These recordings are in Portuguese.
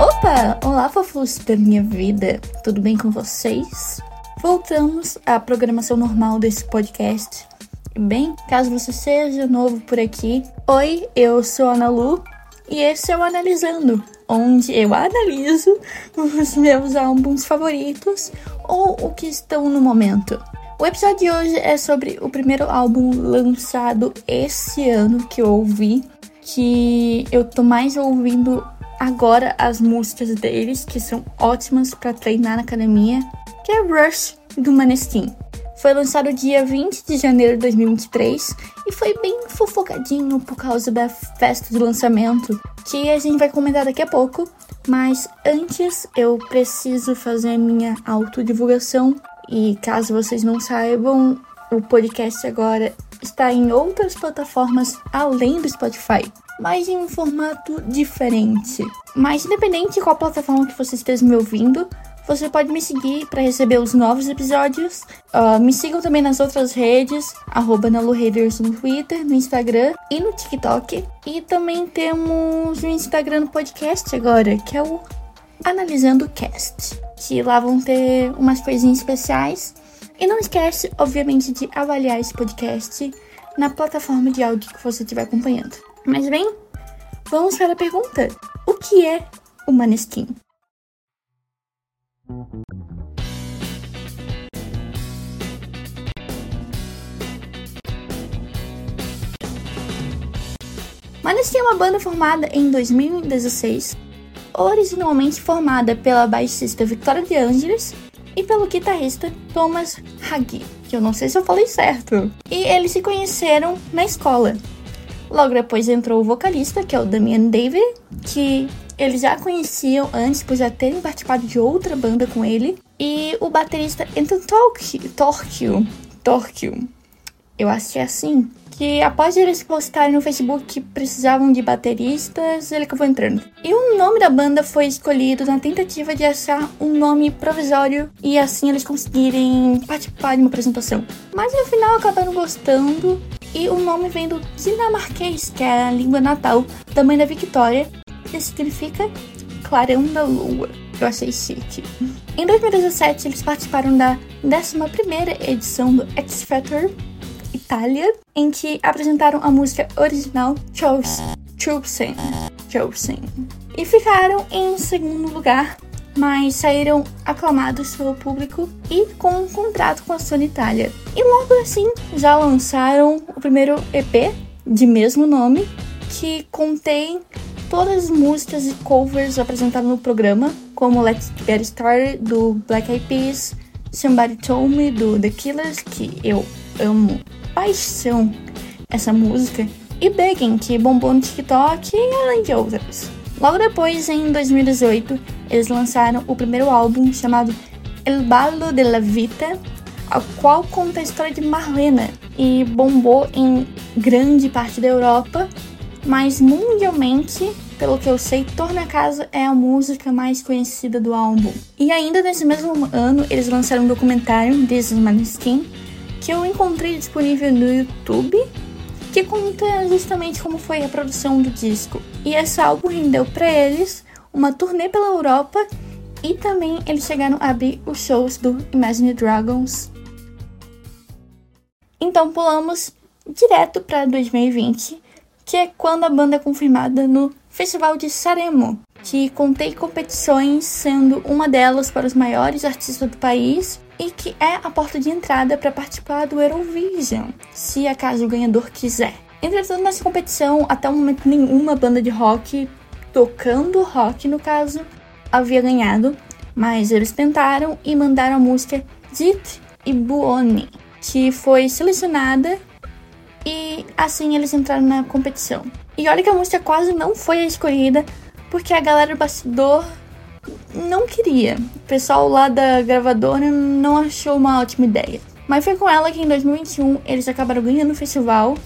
Opa! Olá, fofos da minha vida, tudo bem com vocês? Voltamos à programação normal desse podcast. Bem, caso você seja novo por aqui, oi, eu sou a Ana Lu e esse é o Analisando, onde eu analiso os meus álbuns favoritos ou o que estão no momento. O episódio de hoje é sobre o primeiro álbum lançado esse ano que eu ouvi, que eu tô mais ouvindo agora as músicas deles, que são ótimas para treinar na academia, que é Rush do Maneskin. Foi lançado dia 20 de janeiro de 2023 e foi bem fofocadinho por causa da festa de lançamento, que a gente vai comentar daqui a pouco. Mas antes eu preciso fazer minha autodivulgação e caso vocês não saibam, o podcast agora está em outras plataformas além do Spotify, mas em um formato diferente. Mas independente de qual plataforma que você esteja me ouvindo, você pode me seguir para receber os novos episódios. Uh, me sigam também nas outras redes, arroba no Twitter, no Instagram e no TikTok. E também temos o Instagram do podcast agora, que é o Analisando Cast. Que lá vão ter umas coisinhas especiais. E não esquece, obviamente, de avaliar esse podcast na plataforma de áudio que você estiver acompanhando. Mas bem, vamos para a pergunta: o que é o Maneskin? Maneskin é uma banda formada em 2016, originalmente formada pela baixista Victoria de Angeles e pelo guitarrista Thomas Hagi, que eu não sei se eu falei certo. E eles se conheceram na escola. Logo depois entrou o vocalista, que é o Damian David, que eles já conheciam antes por já terem participado de outra banda com ele. E o baterista Anton Torquil, Torquil, eu acho que é assim, que após eles postarem no Facebook que precisavam de bateristas, ele acabou entrando. E o nome da banda foi escolhido na tentativa de achar um nome provisório e assim eles conseguirem participar de uma apresentação. Mas no final acabaram gostando e o nome vem do dinamarquês, que é a língua natal da mãe da Victoria, que significa clarão da lua. Eu achei chique. Em 2017, eles participaram da 11ª edição do X Factor Itália, em que apresentaram a música original Chosen, Chosen, e ficaram em segundo lugar, mas saíram aclamados pelo público e com um contrato com a Sony Itália. E logo assim já lançaram o primeiro EP de mesmo nome, que contém todas as músicas e covers apresentadas no programa, como Let's Get Started do Black Eyed Peas, Somebody Told Me do The Killers, que eu amo paixão essa música, e Begging, que bombou no TikTok, além de outras. Logo depois, em 2018, eles lançaram o primeiro álbum chamado El Ballo de la Vita, a qual conta a história de Marlena e bombou em grande parte da Europa mas mundialmente, pelo que eu sei, Torna Casa é a música mais conhecida do álbum. E ainda nesse mesmo ano, eles lançaram um documentário, This is Maneskin, que eu encontrei disponível no YouTube, que conta justamente como foi a produção do disco. E esse álbum rendeu para eles uma turnê pela Europa e também eles chegaram a abrir os shows do Imagine Dragons. Então pulamos direto para 2020 que é quando a banda é confirmada no Festival de Saremo, que contém competições, sendo uma delas para os maiores artistas do país e que é a porta de entrada para participar do Eurovision, se acaso o ganhador quiser. Entretanto, nessa competição, até o momento nenhuma banda de rock, tocando rock no caso, havia ganhado, mas eles tentaram e mandaram a música Dit e Buoni, que foi selecionada e assim eles entraram na competição. E olha que a música quase não foi a escolhida, porque a galera do bastidor não queria. O pessoal lá da gravadora não achou uma ótima ideia. Mas foi com ela que em 2021 eles acabaram ganhando o festival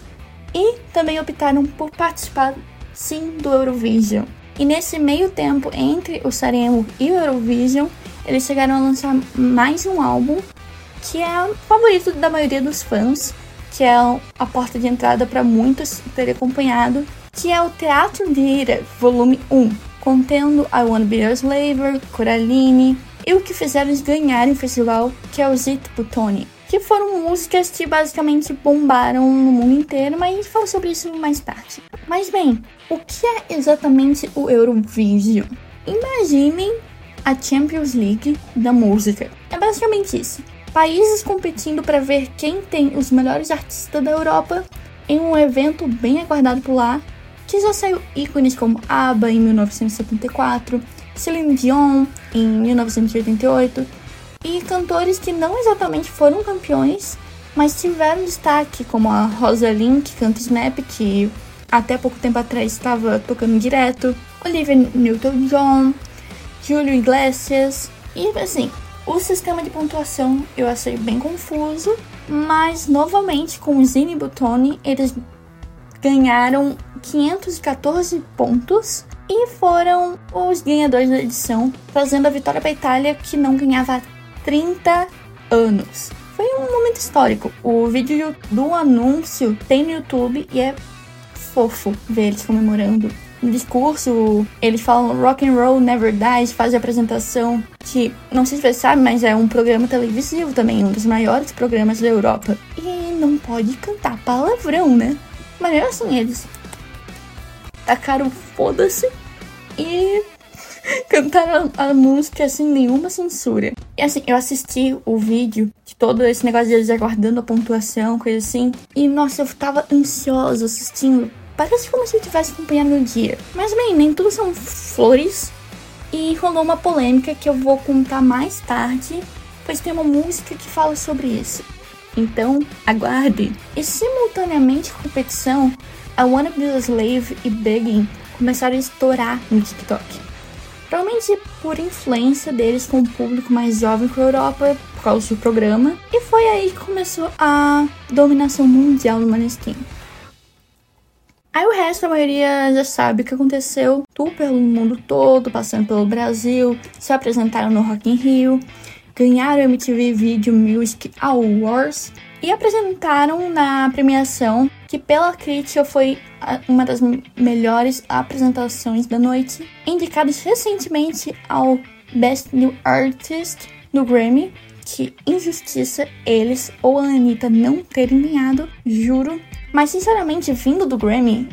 e também optaram por participar sim do Eurovision. E nesse meio tempo entre o Saremo e o Eurovision, eles chegaram a lançar mais um álbum que é o favorito da maioria dos fãs, que é a porta de entrada para muitos ter acompanhado, que é o Teatro de Ira, volume 1, contendo I Wanna Be Your Slaver, Coraline e o que fizeram eles ganharem o festival, que é o Zit Butoni que foram músicas que basicamente bombaram no mundo inteiro, mas a gente fala sobre isso mais tarde. Mas bem, o que é exatamente o Eurovision? Imaginem a Champions League da música. É basicamente isso. Países competindo para ver quem tem os melhores artistas da Europa em um evento bem aguardado por lá, que já saiu ícones como ABBA em 1974, Celine Dion em 1988 e cantores que não exatamente foram campeões, mas tiveram destaque, como a Rosalind, que canta Snap, que até pouco tempo atrás estava tocando direto, Olivia Newton-John, Julio Iglesias, e assim, o sistema de pontuação eu achei bem confuso, mas novamente com o Zini Butoni eles ganharam 514 pontos e foram os ganhadores da edição, trazendo a vitória para a Itália que não ganhava 30 anos. Foi um momento histórico. O vídeo do anúncio tem no YouTube e é fofo ver eles comemorando. No discurso, eles falam Rock and Roll Never Dies, fazem a apresentação que, não sei se você sabe, mas é um programa televisivo também, um dos maiores programas da Europa. E não pode cantar palavrão, né? Mas assim, eles tacaram foda-se e cantaram a música sem nenhuma censura. E assim, eu assisti o vídeo de todo esse negócio de eles aguardando a pontuação, coisa assim. E nossa, eu tava ansiosa assistindo. Parece como se eu tivesse acompanhando o dia. Mas bem, nem tudo são flores. E rolou uma polêmica que eu vou contar mais tarde, pois tem uma música que fala sobre isso. Então, aguarde. E simultaneamente com a competição, a Wanna Be a Slave e Begging começaram a estourar no TikTok. Provavelmente por influência deles com o público mais jovem com a Europa, por causa do programa. E foi aí que começou a dominação mundial do Maneskin. Aí o resto, a maioria já sabe o que aconteceu. Tu pelo mundo todo, passando pelo Brasil, se apresentaram no Rock in Rio, ganharam o MTV Video Music Awards e apresentaram na premiação que pela crítica foi uma das melhores apresentações da noite, indicados recentemente ao Best New Artist no Grammy, que injustiça eles ou a Anitta não terem ganhado, juro. Mas sinceramente, vindo do Grammy,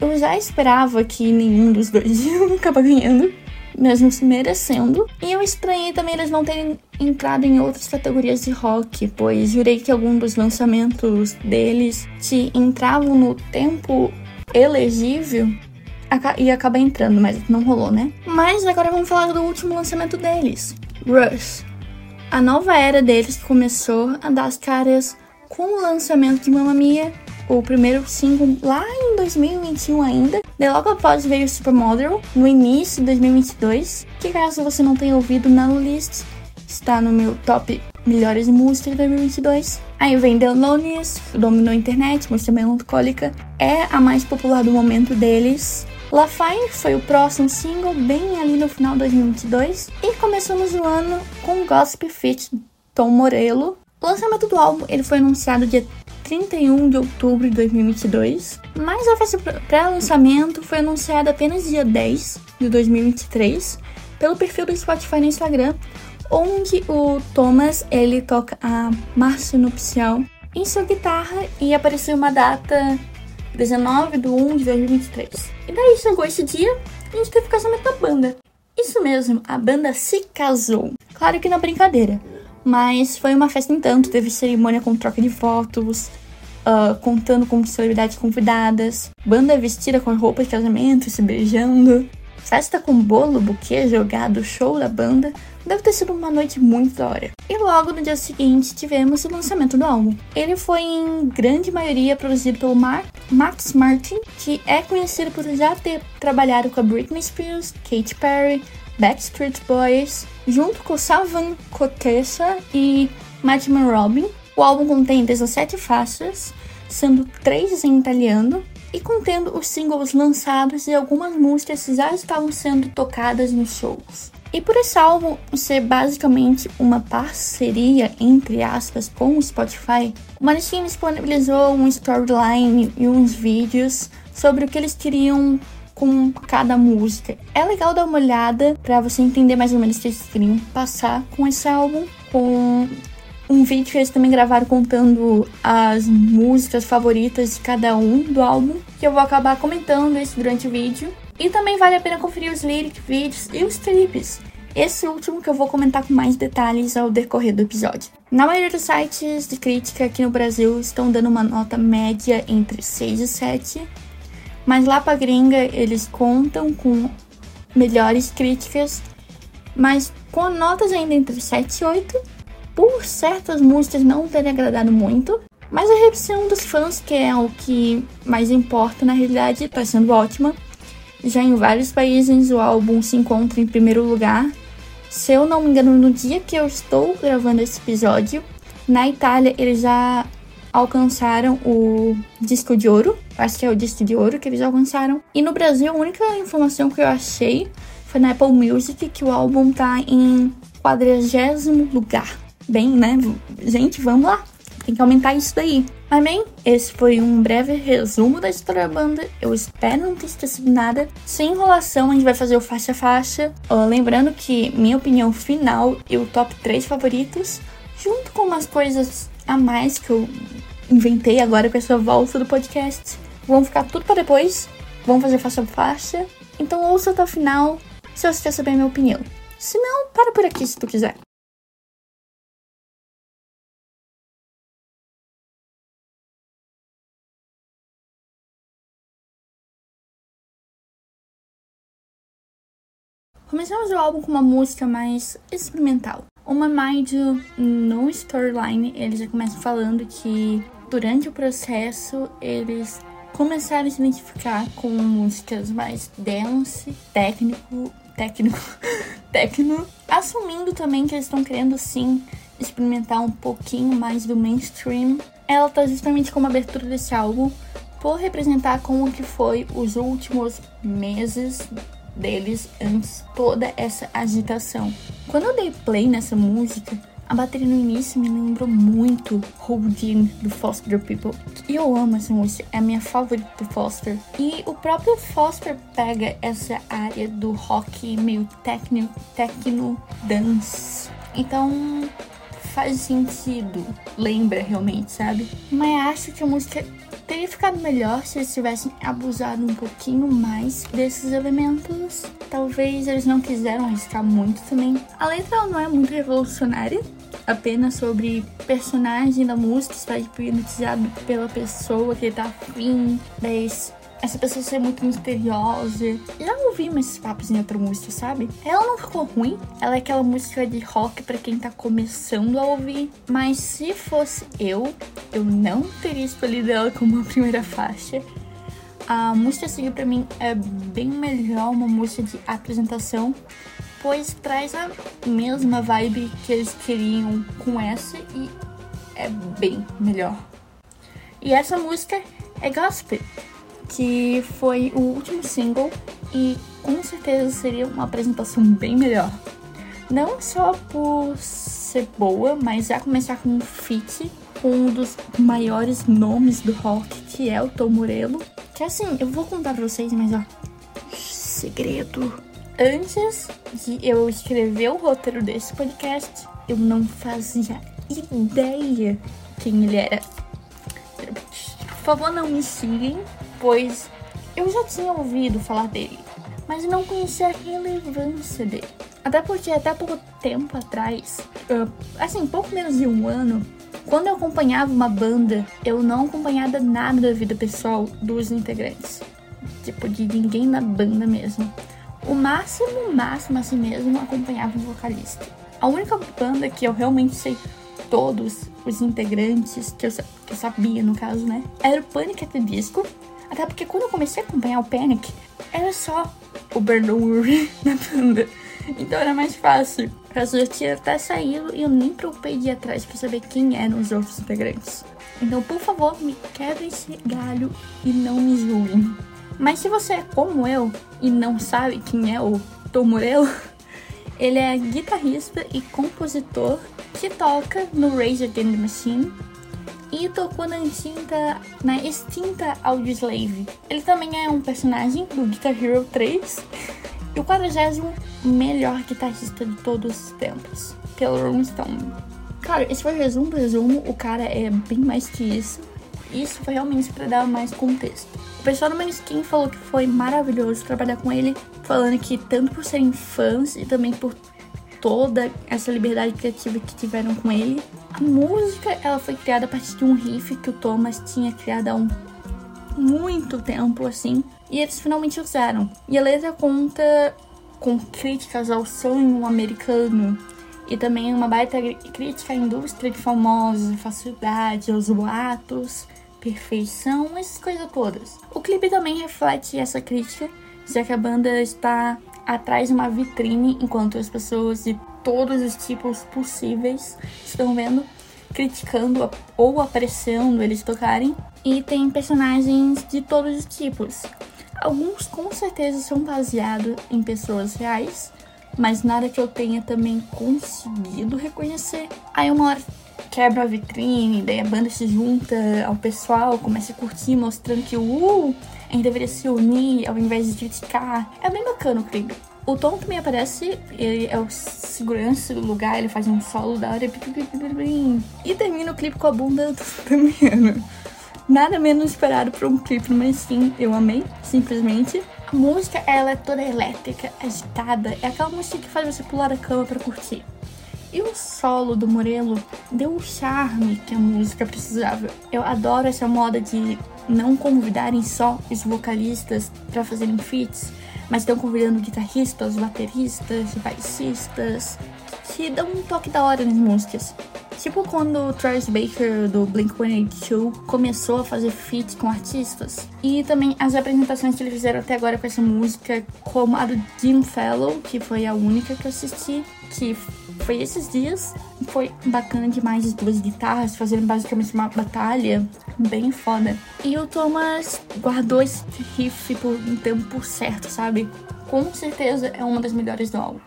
eu já esperava que nenhum dos dois ia acabar ganhando mesmo se merecendo. E eu estranhei também eles não terem entrado em outras categorias de rock, pois jurei que algum dos lançamentos deles, se entravam no tempo elegível, ia acabar entrando, mas não rolou, né? Mas agora vamos falar do último lançamento deles, Rush. A nova era deles começou a dar as caras com o lançamento de Mamma Mia o primeiro single lá em 2021 ainda. De logo após veio Supermodel, no início de 2022, que caso você não tenha ouvido na list, está no meu top melhores músicas de 2022. Aí vem The Loneliest, dominou a internet, música melancólica, é a mais popular do momento deles. La Fine foi o próximo single, bem ali no final de 2022. E começamos o ano com Gossip Fit Tom Morello. O lançamento do álbum ele foi anunciado dia 31 de outubro de 2022, mas a festa pré-lançamento foi anunciada apenas dia 10 de 2023 pelo perfil do Spotify no Instagram, onde o Thomas ele toca a marcha nupcial em sua guitarra e apareceu uma data 19 de 1 de 2023. E daí chegou esse dia e a gente teve o casamento da banda. Isso mesmo, a banda se casou. Claro que na brincadeira, mas foi uma festa em tanto, teve cerimônia com troca de fotos, uh, contando com celebridades convidadas, banda vestida com roupa de casamento, se beijando, festa com bolo, buquê jogado, show da banda. Deve ter sido uma noite muito da hora. E logo no dia seguinte tivemos o lançamento do álbum. Ele foi em grande maioria produzido pelo Mar Max Martin, que é conhecido por já ter trabalhado com a Britney Spears, Katy Perry, Backstreet Boys, junto com Salvan Kotessa e Madman Robin. O álbum contém 17 faixas, sendo 3 em italiano, e contendo os singles lançados e algumas músicas que já estavam sendo tocadas nos shows. E por esse álbum ser basicamente uma parceria, entre aspas, com o Spotify, o Maneskin disponibilizou um storyline e uns vídeos sobre o que eles queriam com cada música. É legal dar uma olhada para você entender mais ou menos o que eles queriam passar com esse álbum, com um vídeo que eles também gravaram contando as músicas favoritas de cada um do álbum, que eu vou acabar comentando isso durante o vídeo. E também vale a pena conferir os lyric vídeos e os clipes. Esse último que eu vou comentar com mais detalhes ao decorrer do episódio. Na maioria dos sites de crítica aqui no Brasil estão dando uma nota média entre 6 e 7, mas lá pra gringa eles contam com melhores críticas, mas com notas ainda entre 7 e 8, por certas músicas não terem agradado muito, mas a recepção dos fãs, que é o que mais importa na realidade, está sendo ótima. Já em vários países o álbum se encontra em primeiro lugar se eu não me engano, no dia que eu estou gravando esse episódio, na Itália eles já alcançaram o disco de ouro. Acho que é o disco de ouro que eles alcançaram. E no Brasil, a única informação que eu achei foi na Apple Music que o álbum tá em quadragésimo lugar. Bem, né? Gente, vamos lá. Tem que aumentar isso daí. Bem, esse foi um breve resumo da história da banda. Eu espero não ter esquecido nada. Sem enrolação, a gente vai fazer o faixa a faixa. Uh, lembrando que minha opinião final e o top 3 favoritos, junto com umas coisas a mais que eu inventei agora com essa volta do podcast, vão ficar tudo para depois. Vamos fazer faixa a faixa. Então ouça até o final se você quer saber a minha opinião. Se não, para por aqui se tu quiser. Começamos o álbum com uma música mais experimental. Uma mais no storyline, eles já começam falando que durante o processo eles começaram a se identificar com músicas mais dance, técnico, técnico, técnico, assumindo também que eles estão querendo sim experimentar um pouquinho mais do mainstream. Ela tá justamente como abertura desse álbum por representar como que foi os últimos meses deles antes toda essa agitação. Quando eu dei play nessa música, a bateria no início me lembrou muito Holding do Foster People. E eu amo essa música, é a minha favorita do Foster. E o próprio Foster pega essa área do rock meio techno, techno dance. Então faz sentido, lembra realmente, sabe? Mas acho que a música teria ficado melhor se eles tivessem abusado um pouquinho mais desses elementos. Talvez eles não quiseram arriscar muito também. A letra não é muito revolucionária, apenas sobre personagem da música está hipnotizado pela pessoa que ele tá afim, mas essa pessoa ser muito misteriosa. Já ouvi esses papos em outra música, sabe? Ela não ficou ruim. Ela é aquela música de rock para quem tá começando a ouvir. Mas se fosse eu, eu não teria escolhido ela como a primeira faixa. A música seguir pra mim é bem melhor uma música de apresentação, pois traz a mesma vibe que eles queriam com essa e é bem melhor. E essa música é gospel que foi o último single e com certeza seria uma apresentação bem melhor. Não só por ser boa, mas já começar com um feat com um dos maiores nomes do rock, que é o Tom Morello. Que assim, eu vou contar pra vocês, mas ó, segredo. Antes de eu escrever o roteiro desse podcast, eu não fazia ideia quem ele era. Por favor, não me sigam, pois eu já tinha ouvido falar dele, mas não conhecia a relevância dele. Até porque até pouco tempo atrás, assim, pouco menos de um ano, quando eu acompanhava uma banda, eu não acompanhava nada da vida pessoal dos integrantes. Tipo, de ninguém na banda mesmo. O máximo, máximo assim mesmo, acompanhava o vocalista. A única banda que eu realmente sei todos os integrantes, que eu, que eu sabia no caso, né, era o Panic! at the Disco, até porque quando eu comecei a acompanhar o Panic, era só o Urie na banda. Então era mais fácil. Eu tinha até saído e eu nem preocupei de ir atrás pra saber quem eram os outros integrantes. Então, por favor, me quebrem esse galho e não me julguem. Mas se você é como eu e não sabe quem é o Tom Morello, ele é guitarrista e compositor que toca no Rage Against the Machine e tocou na extinta, na extinta Audioslave. Ele também é um personagem do Guitar Hero 3 e o 40 melhor guitarrista de todos os tempos, pelo Rolling Stone. Cara, esse foi o resumo do resumo, o cara é bem mais que isso. Isso foi realmente para dar mais contexto. O pessoal do Maneskin falou que foi maravilhoso trabalhar com ele, falando que tanto por serem fãs e também por toda essa liberdade criativa que tiveram com ele. A música, ela foi criada a partir de um riff que o Thomas tinha criado há um muito tempo, assim, e eles finalmente usaram. E a letra conta com críticas ao sonho americano e também uma baita crítica à indústria de famosos, facilidade, aos boatos, perfeição, essas coisas todas. O clipe também reflete essa crítica, já que a banda está atrás de uma vitrine enquanto as pessoas de todos os tipos possíveis estão vendo, criticando ou apreciando eles tocarem. E tem personagens de todos os tipos. Alguns com certeza são baseados em pessoas reais, mas nada que eu tenha também conseguido reconhecer. Aí uma hora quebra a vitrine, daí a banda se junta ao pessoal, começa a curtir, mostrando que uh, a gente deveria se unir ao invés de criticar. É bem bacana o clipe. O Tom também aparece, ele é o segurança do lugar, ele faz um solo da hora e termina o clipe com a bunda do Damiano. Nada menos esperado para um clipe, mas sim, eu amei, simplesmente. A música, ela é toda elétrica, agitada, é aquela música que faz você pular da cama para curtir. E o solo do Morello deu o charme que a música precisava. Eu adoro essa moda de não convidarem só os vocalistas para fazerem feats, mas estão convidando guitarristas, bateristas, baixistas, que dão um toque da hora nas músicas. Tipo quando o Travis Baker do Blink-182 começou a fazer feats com artistas. E também as apresentações que eles fizeram até agora com essa música, como a do Jim Fellow, que foi a única que eu assisti, que foi esses dias. Foi bacana demais as duas guitarras fazendo basicamente uma batalha bem foda. E o Thomas guardou esse riff por um tempo certo, sabe? Com certeza é uma das melhores do álbum.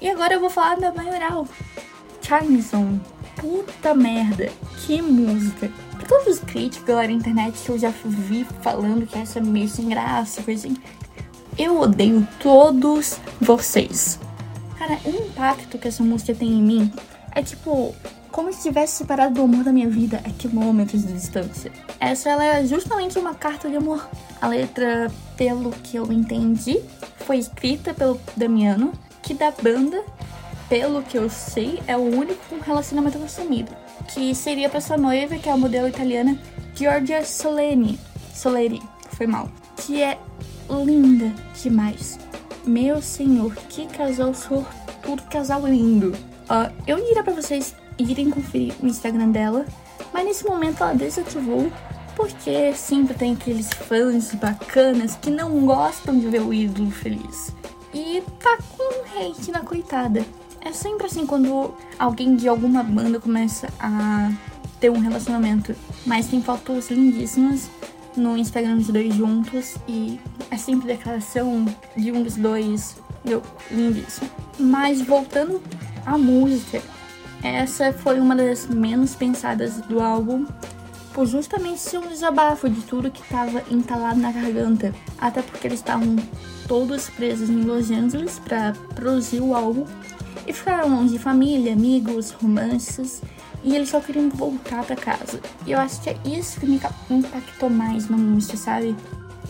E agora eu vou falar da maioral. Charmison. Puta merda, que música. Pra todos os críticos, na internet que eu já vi falando que essa é meio sem graça, coisa assim. Eu odeio todos vocês. Cara, o impacto que essa música tem em mim é tipo como se tivesse separado do amor da minha vida a quilômetros de distância. Essa ela é justamente uma carta de amor. A letra, pelo que eu entendi, foi escrita pelo Damiano, que da banda, pelo que eu sei, é o único com relacionamento assumido. Que seria pra sua noiva, que é a modelo italiana Giorgia Soleni. Soleri, foi mal. Que é linda demais. Meu senhor, que casal sortudo, casal lindo. Uh, eu diria para vocês irem conferir o Instagram dela, mas nesse momento ela desativou porque sempre tem aqueles fãs bacanas que não gostam de ver o ídolo feliz. E tá com hate na coitada. É sempre assim quando alguém de alguma banda começa a ter um relacionamento. Mas tem fotos lindíssimas no Instagram dos dois juntos e é sempre declaração de um dos dois. Deu lindíssimo. Mas voltando à música, essa foi uma das menos pensadas do álbum, por justamente ser um desabafo de tudo que estava entalado na garganta. Até porque eles estavam todos presos em Los Angeles para produzir o álbum e ficaram longe de família, amigos, romances e eles só queriam voltar para casa. E eu acho que é isso que me impactou mais na música, sabe?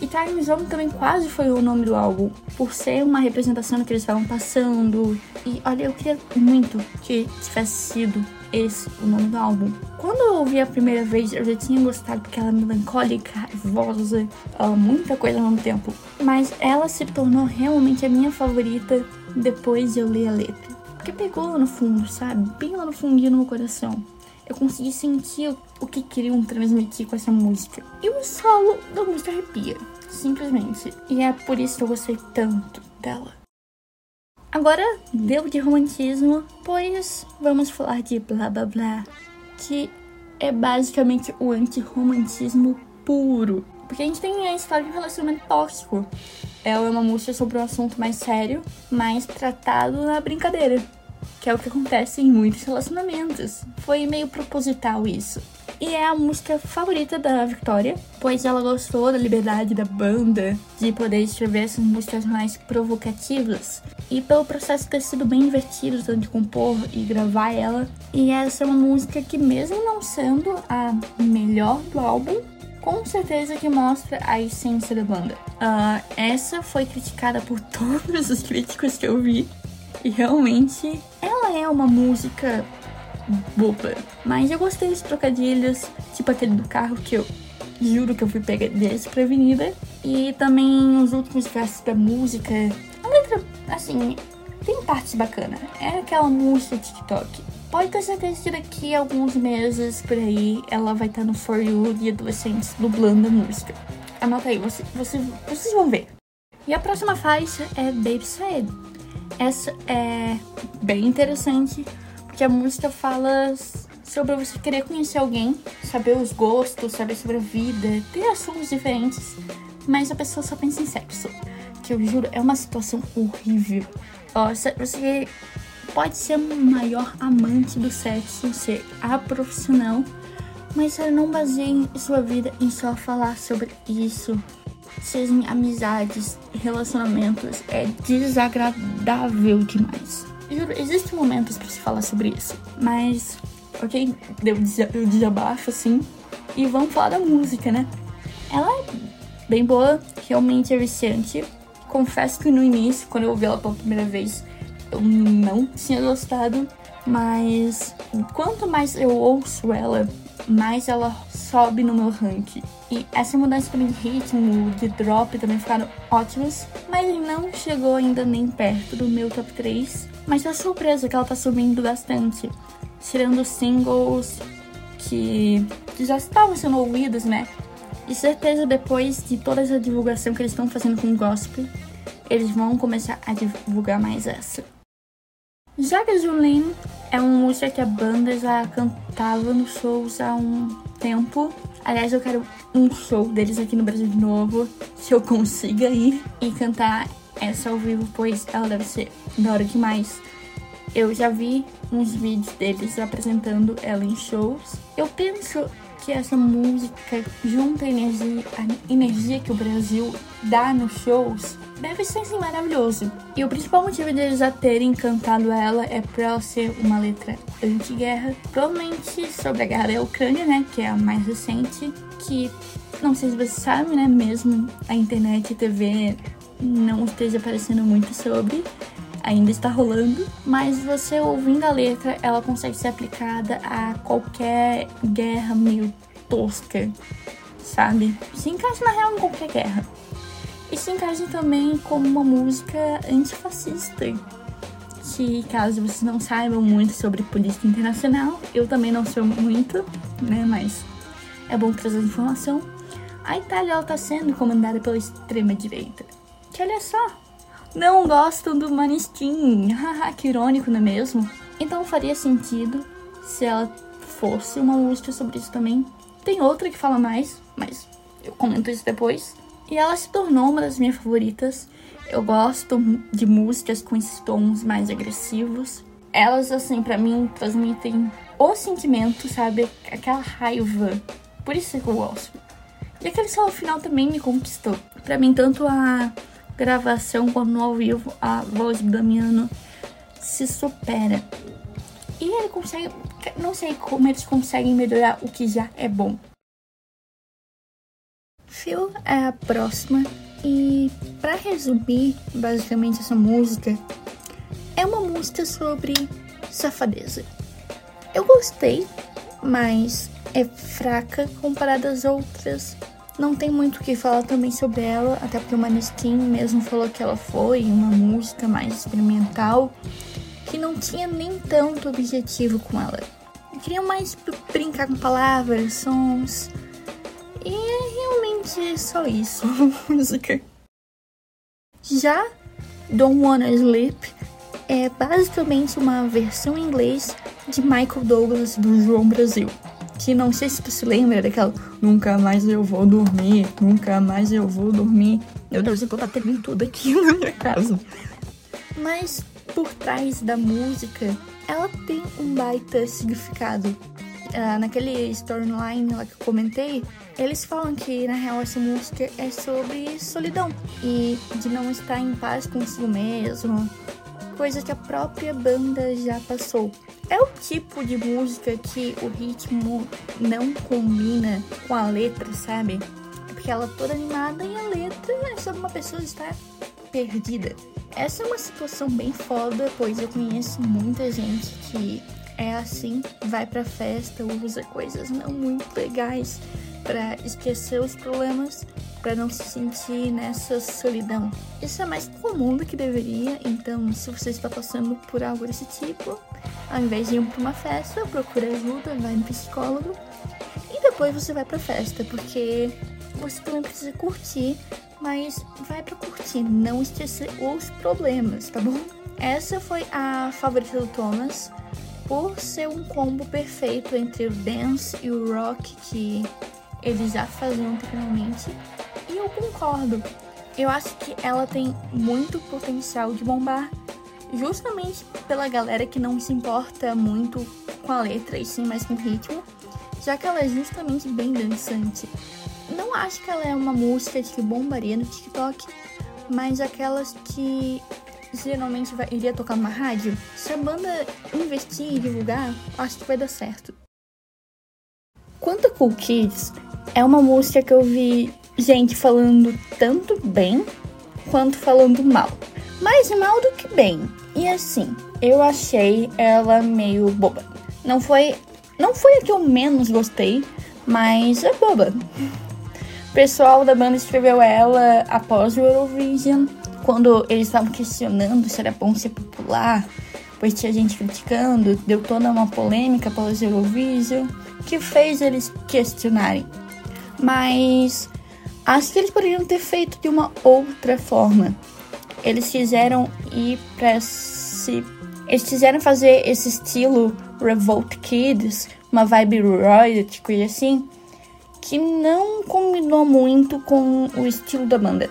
E Time Zone também quase foi o nome do álbum, por ser uma representação do que eles estavam passando. E olha, eu queria muito que tivesse sido esse o nome do álbum. Quando eu ouvi a primeira vez, eu já tinha gostado porque ela é melancólica, raivosa, uh, muita coisa ao mesmo tempo. Mas ela se tornou realmente a minha favorita depois de eu ler a letra. Porque pegou lá no fundo, sabe? Bem lá no fundinho no meu coração eu consegui sentir o que queriam transmitir com essa música. E o solo da música arrepia, simplesmente. E é por isso que eu gostei tanto dela. Agora, deu de romantismo, pois vamos falar de blá blá blá, que é basicamente o antirromantismo puro. Porque a gente tem a história de um relacionamento tóxico. Ela é uma música sobre um assunto mais sério, mais tratado na brincadeira que é o que acontece em muitos relacionamentos. Foi meio proposital isso. E é a música favorita da Victoria, pois ela gostou da liberdade da banda de poder escrever essas músicas mais provocativas. E pelo processo ter sido bem divertido, tanto compor e gravar ela. E essa é uma música que, mesmo não sendo a melhor do álbum, com certeza que mostra a essência da banda. Uh, essa foi criticada por todos os críticos que eu vi. E realmente ela é uma música boba. Mas eu gostei dos trocadilhos, tipo aquele do carro que eu juro que eu fui pegar desprevenida. E também os últimos versos da música. A letra, assim, tem partes bacanas. É aquela música TikTok. Pode ter certeza daqui a alguns meses por aí ela vai estar no For You de adolescentes dublando a música. Anota aí, você, você, vocês vão ver. E a próxima faixa é Baby Said. Essa é bem interessante porque a música fala sobre você querer conhecer alguém, saber os gostos, saber sobre a vida, ter assuntos diferentes, mas a pessoa só pensa em sexo. Que eu juro, é uma situação horrível. Você pode ser o maior amante do sexo, ser a profissional, mas não baseia sua vida em só falar sobre isso. Sejam amizades, relacionamentos, é desagradável demais. Juro, existem momentos para se falar sobre isso, mas, ok, deu o desabafo assim, e vamos falar da música, né? Ela é bem boa, realmente é viciante. Confesso que no início, quando eu ouvi ela pela primeira vez, eu não tinha gostado, mas quanto mais eu ouço ela, mais ela sobe no meu ranking. E essa mudança também de ritmo, de drop também ficaram ótimas, mas não chegou ainda nem perto do meu top 3. Mas é surpresa que ela tá subindo bastante, tirando singles que, que já estavam sendo ouvidos, né? E certeza depois de toda essa divulgação que eles estão fazendo com o gospel, eles vão começar a divulgar mais essa. Já que Julene é uma música que a banda já cantava nos shows há um tempo. Aliás, eu quero um show deles aqui no Brasil de novo, se eu consiga ir e cantar essa ao vivo, pois ela deve ser da hora demais. Eu já vi uns vídeos deles apresentando ela em shows. Eu penso que essa música junta a energia, a energia que o Brasil dá nos shows deve ser assim maravilhoso. E o principal motivo deles a terem cantado ela é por ela ser uma letra anti-guerra, provavelmente sobre a guerra da Ucrânia, né, que é a mais recente, que não sei se você sabe, né, mesmo a internet e TV não esteja aparecendo muito sobre, ainda está rolando, mas você ouvindo a letra, ela consegue ser aplicada a qualquer guerra meio tosca, sabe? Se encaixa na real em qualquer guerra. E se encaixa também como uma música antifascista. Que caso vocês não saibam muito sobre política internacional, eu também não sou muito, né? Mas é bom trazer informação. A Itália ela tá sendo comandada pela extrema direita. Que olha só, não gostam do Maneskin. Haha, que irônico, não é mesmo? Então faria sentido se ela fosse uma música sobre isso também. Tem outra que fala mais, mas eu comento isso depois. E ela se tornou uma das minhas favoritas. Eu gosto de músicas com esses tons mais agressivos. Elas, assim, para mim, transmitem o sentimento, sabe? Aquela raiva. Por isso que eu gosto. E aquele solo final também me conquistou. Para mim, tanto a gravação quando ao vivo a voz do Damiano se supera. E ele consegue, não sei como eles conseguem melhorar o que já é bom. Phil é a próxima e para resumir basicamente essa música é uma música sobre safadeza. Eu gostei, mas é fraca comparada às outras não tem muito o que falar também sobre ela, até porque o Maneskin mesmo falou que ela foi uma música mais experimental, que não tinha nem tanto objetivo com ela. Queriam mais brincar com palavras, sons. E é realmente só isso, música. Já Don't Wanna Sleep é basicamente uma versão em inglês de Michael Douglas do João Brasil que não sei se tu se lembra daquela Nunca mais eu vou dormir, nunca mais eu vou dormir. Meu Deus, eu tô batendo tudo aqui na minha casa. Mas por trás da música, ela tem um baita significado. uh, naquele storyline lá que eu comentei, eles falam que na real essa música é sobre solidão e de não estar em paz consigo mesmo, coisa que a própria banda já passou. É o tipo de música que o ritmo não combina com a letra, sabe? Porque ela é toda animada e a letra é sobre uma pessoa estar perdida. Essa é uma situação bem foda, pois eu conheço muita gente que é assim, vai pra festa, usa coisas não muito legais para esquecer os problemas, para não se sentir nessa solidão. Isso é mais comum do que deveria, então se você está passando por algo desse tipo, ao invés de ir para uma festa, procura ajuda, vai no psicólogo e depois você vai pra festa, porque você também precisa curtir, mas vai pra curtir, não esquecer os problemas, tá bom? Essa foi a favorita do Thomas por ser um combo perfeito entre o dance e o rock que eles já faziam anteriormente. E eu concordo. Eu acho que ela tem muito potencial de bombar, justamente pela galera que não se importa muito com a letra e sim mais com o ritmo, já que ela é justamente bem dançante. Não acho que ela é uma música que bombaria no TikTok, mas aquelas que geralmente vai, iria tocar numa rádio, se a banda investir e divulgar, acho que vai dar certo. Quanto a Cool Kids, é uma música que eu vi gente falando tanto bem quanto falando mal. Mais mal do que bem. E assim, eu achei ela meio boba. Não foi, não foi a que eu menos gostei, mas é boba. O pessoal da banda escreveu ela após o Eurovision quando eles estavam questionando se era bom ser popular, pois tinha gente criticando, deu toda uma polêmica pelo Eurovision, que fez eles questionarem. Mas acho que eles poderiam ter feito de uma outra forma. Eles fizeram ir para se eles quiseram fazer esse estilo Revolt Kids, uma vibe royalty, coisa assim, que não combinou muito com o estilo da banda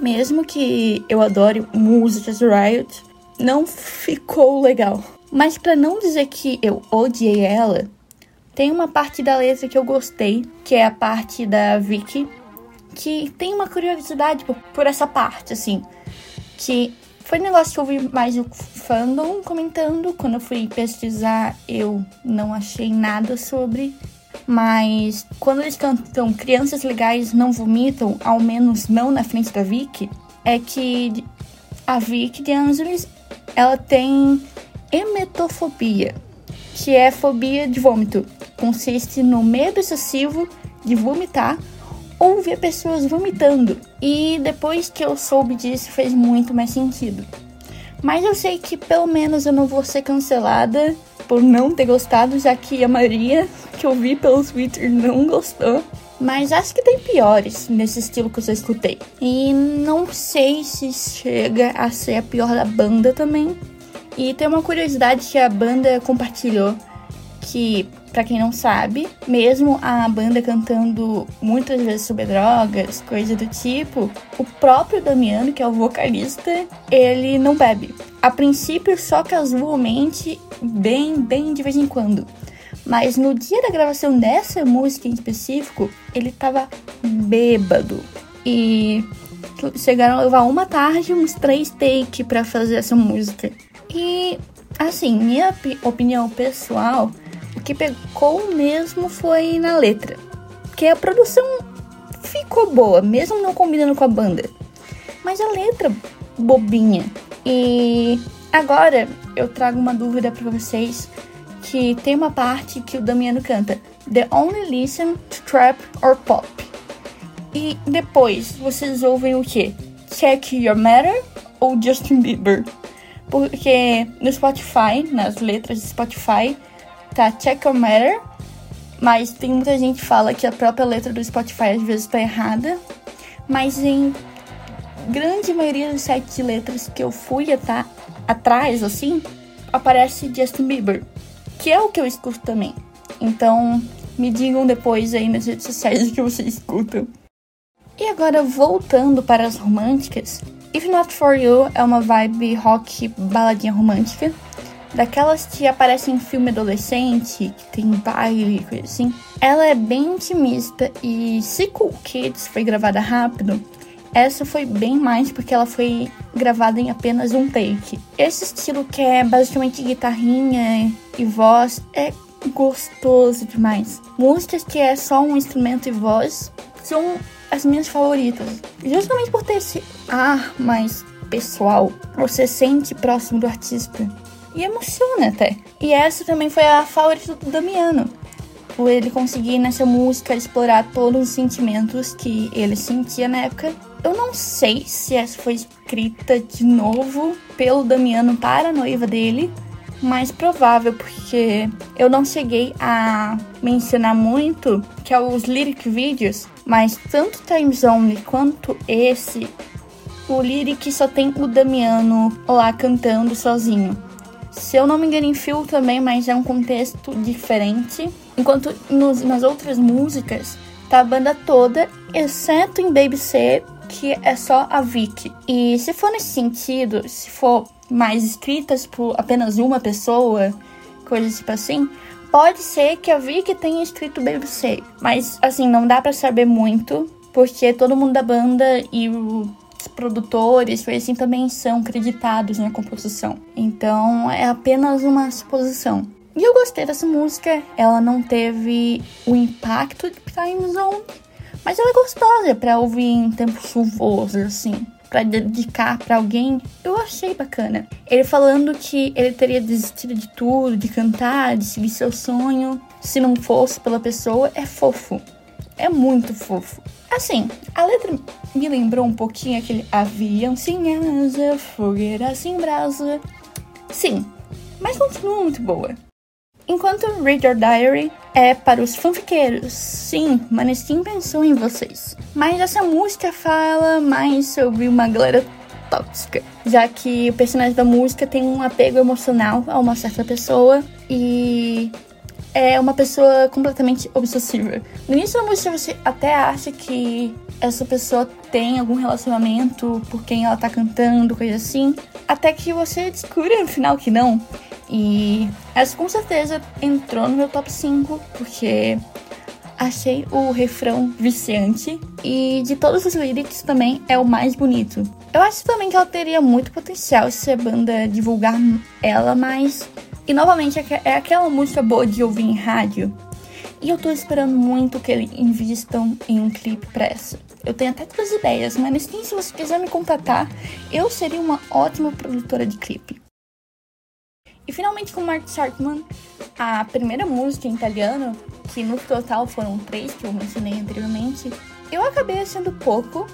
mesmo que eu adore músicas Riot, não ficou legal. Mas para não dizer que eu odiei ela, tem uma parte da letra que eu gostei, que é a parte da Vicky, que tem uma curiosidade por, por essa parte, assim, que foi um negócio que eu vi mais o fandom comentando. Quando eu fui pesquisar, eu não achei nada sobre. Mas quando eles cantam Crianças Legais Não Vomitam, ao menos não na frente da Vicky, é que a Vicky de Angeles, ela tem emetofobia, que é fobia de vômito. Consiste no medo excessivo de vomitar ou ver pessoas vomitando. E depois que eu soube disso, fez muito mais sentido. Mas eu sei que pelo menos eu não vou ser cancelada por não ter gostado, já que a maioria que eu vi pelo Twitter não gostou. Mas acho que tem piores nesse estilo que eu já escutei. E não sei se chega a ser a pior da banda também. E tem uma curiosidade que a banda compartilhou que, para quem não sabe, mesmo a banda cantando muitas vezes sobre drogas, coisa do tipo, o próprio Damiano, que é o vocalista, ele não bebe. A princípio, só casualmente, bem, bem de vez em quando. Mas no dia da gravação dessa música em específico, ele tava bêbado. E chegaram a levar uma tarde, uns três takes para fazer essa música. E, assim, minha opinião pessoal o que pegou mesmo foi na letra. Porque a produção ficou boa, mesmo não combinando com a banda. Mas a letra, bobinha. E agora eu trago uma dúvida para vocês que tem uma parte que o Damiano canta The Only Listen to Trap or Pop. E depois vocês ouvem o que? Check Your Matter ou Justin Bieber? Porque no Spotify, nas letras de Spotify, tá Matter, mas tem muita gente que fala que a própria letra do Spotify às vezes tá errada. Mas em grande maioria dos sites de letras que eu fui tá atrás, assim, aparece Justin Bieber, que é o que eu escuto também. Então, me digam depois aí nas redes sociais o que vocês escutam. E agora, voltando para as românticas, If Not For You é uma vibe rock baladinha romântica daquelas que aparecem em filme adolescente, que tem baile, coisa assim. Ela é bem intimista e se Cool Kids foi gravada rápido, essa foi bem mais porque ela foi gravada em apenas um take. Esse estilo que é basicamente guitarrinha e voz é gostoso demais. Músicas que é só um instrumento e voz são as minhas favoritas. Justamente por ter esse ar mais pessoal, você sente próximo do artista. E emociona até. E essa também foi a favorita do Damiano. Por ele conseguir nessa música explorar todos os sentimentos que ele sentia na época. Eu não sei se essa foi escrita de novo pelo Damiano para a noiva dele, mais provável, porque eu não cheguei a mencionar muito que é os lyric videos, mas tanto Time Zone quanto esse, o lyric só tem o Damiano lá cantando sozinho. Se eu não me engano, em Phil também, mas é um contexto diferente. Enquanto nos, nas outras músicas, tá a banda toda, exceto em Baby C, que é só a Vicky. E se for nesse sentido, se for mais escritas por apenas uma pessoa, coisas tipo assim, pode ser que a Vicky tenha escrito Baby Say. Mas, assim, não dá para saber muito, porque todo mundo da banda e os produtores, foi assim, também são creditados na composição. Então, é apenas uma suposição. E eu gostei dessa música, ela não teve o impacto de Time Zone, mas ela é gostosa para ouvir em tempos chuvosos, assim para dedicar para alguém, eu achei bacana. Ele falando que ele teria desistido de tudo, de cantar, de seguir seu sonho, se não fosse pela pessoa, é fofo. É muito fofo. Assim, a letra me lembrou um pouquinho aquele avião sem asa, fogueira sem brasa. Sim, mas continua muito boa. Enquanto Read Your Diary é para os fanfiqueiros. Sim, Maneskin pensou em vocês. Mas essa música fala mais sobre uma galera tóxica, já que o personagem da música tem um apego emocional a uma certa pessoa e é uma pessoa completamente obsessiva. No início da música você até acha que essa pessoa tem algum relacionamento por quem ela tá cantando, coisa assim, até que você descobre no final que não. E essa com certeza entrou no meu top 5, porque achei o refrão viciante e de todos os lyrics também é o mais bonito. Eu acho também que ela teria muito potencial se a banda divulgar ela mais. E novamente é, é aquela música boa de ouvir em rádio. E eu tô esperando muito que eles invistam em um clipe pra essa. Eu tenho até duas ideias, mas se você quiser me contatar, eu seria uma ótima produtora de clipe. E finalmente com Mark Sharkman, a primeira música em italiano, que no total foram três que eu mencionei anteriormente, eu acabei achando pouco,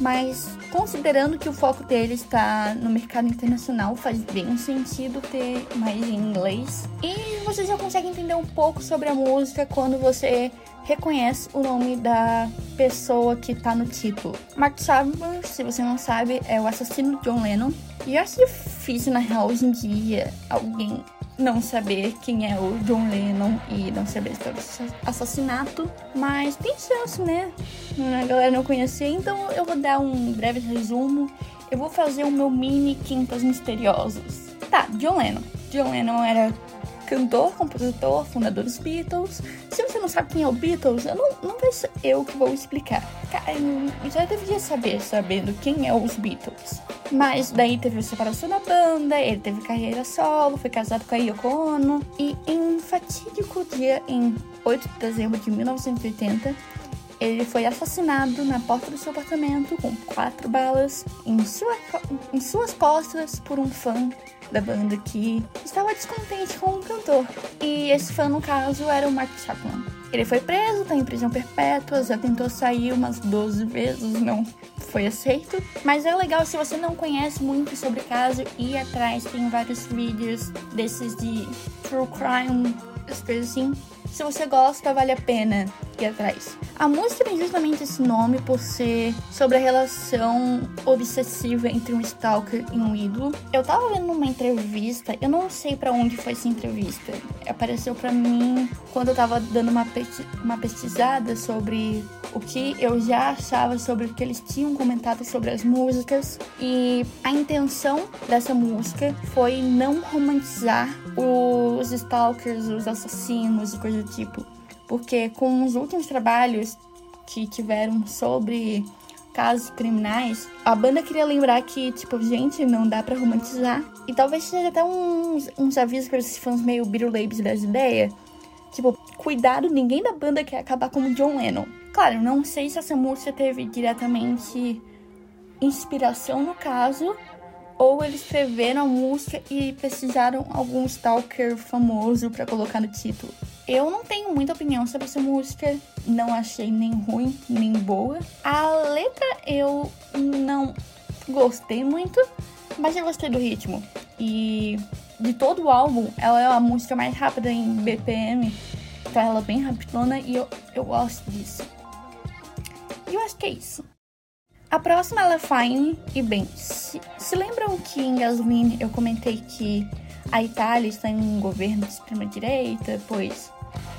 mas considerando que o foco dele está no mercado internacional, faz bem sentido ter mais em inglês. E você já consegue entender um pouco sobre a música quando você reconhece o nome da pessoa que tá no título. Mark Chapman, se você não sabe, é o assassino de John Lennon. E eu acho difícil, na real, hoje em dia, alguém não saber quem é o John Lennon e não saber história do assassinato. Mas tem chance, né? A galera não conhecer, então eu vou dar um breve resumo. Eu vou fazer o meu mini Quintas Misteriosos. Tá, John Lennon. John Lennon era cantor, compositor, fundador dos Beatles. Se você não sabe quem é o Beatles, eu não, não vai ser eu que vou explicar. Eu já devia saber, sabendo quem é os Beatles. Mas daí teve a separação da banda, ele teve carreira solo, foi casado com a Yoko Ono. E em um fatídico dia, em 8 de dezembro de 1980, ele foi assassinado na porta do seu apartamento com quatro balas em, sua, em suas costas por um fã da banda que estava descontente com o cantor. E esse fã, no caso, era o Mark Chapman. Ele foi preso, está em prisão perpétua, já tentou sair umas 12 vezes, não foi aceito. Mas é legal se você não conhece muito sobre o caso, ir atrás, tem vários vídeos desses de true crime, as coisas assim. Se você gosta, vale a pena ir atrás. A música tem justamente esse nome por ser sobre a relação obsessiva entre um stalker e um ídolo. Eu tava vendo uma entrevista, eu não sei para onde foi essa entrevista. Apareceu para mim quando eu tava dando uma, uma pesquisada sobre o que eu já achava sobre o que eles tinham comentado sobre as músicas. E a intenção dessa música foi não romantizar os stalkers, os assassinos e coisa do tipo. Porque com os últimos trabalhos que tiveram sobre casos criminais, a banda queria lembrar que, tipo, gente, não dá para romantizar. E talvez seja até uns, uns avisos para esses fãs meio birulabes das ideias. Tipo, cuidado, ninguém da banda quer acabar como John Lennon. Claro, não sei se essa música teve diretamente inspiração no caso, ou eles escreveram a música e precisaram algum stalker famoso para colocar no título. Eu não tenho muita opinião sobre essa música, não achei nem ruim nem boa. A letra eu não gostei muito, mas eu gostei do ritmo. E de todo o álbum, ela é a música mais rápida em BPM, então ela é bem rapidona e eu, eu gosto disso. Eu acho que é isso. A próxima ela é Fine e bem, se, se lembram que em Gasoline eu comentei que a Itália está em um governo de extrema direita, pois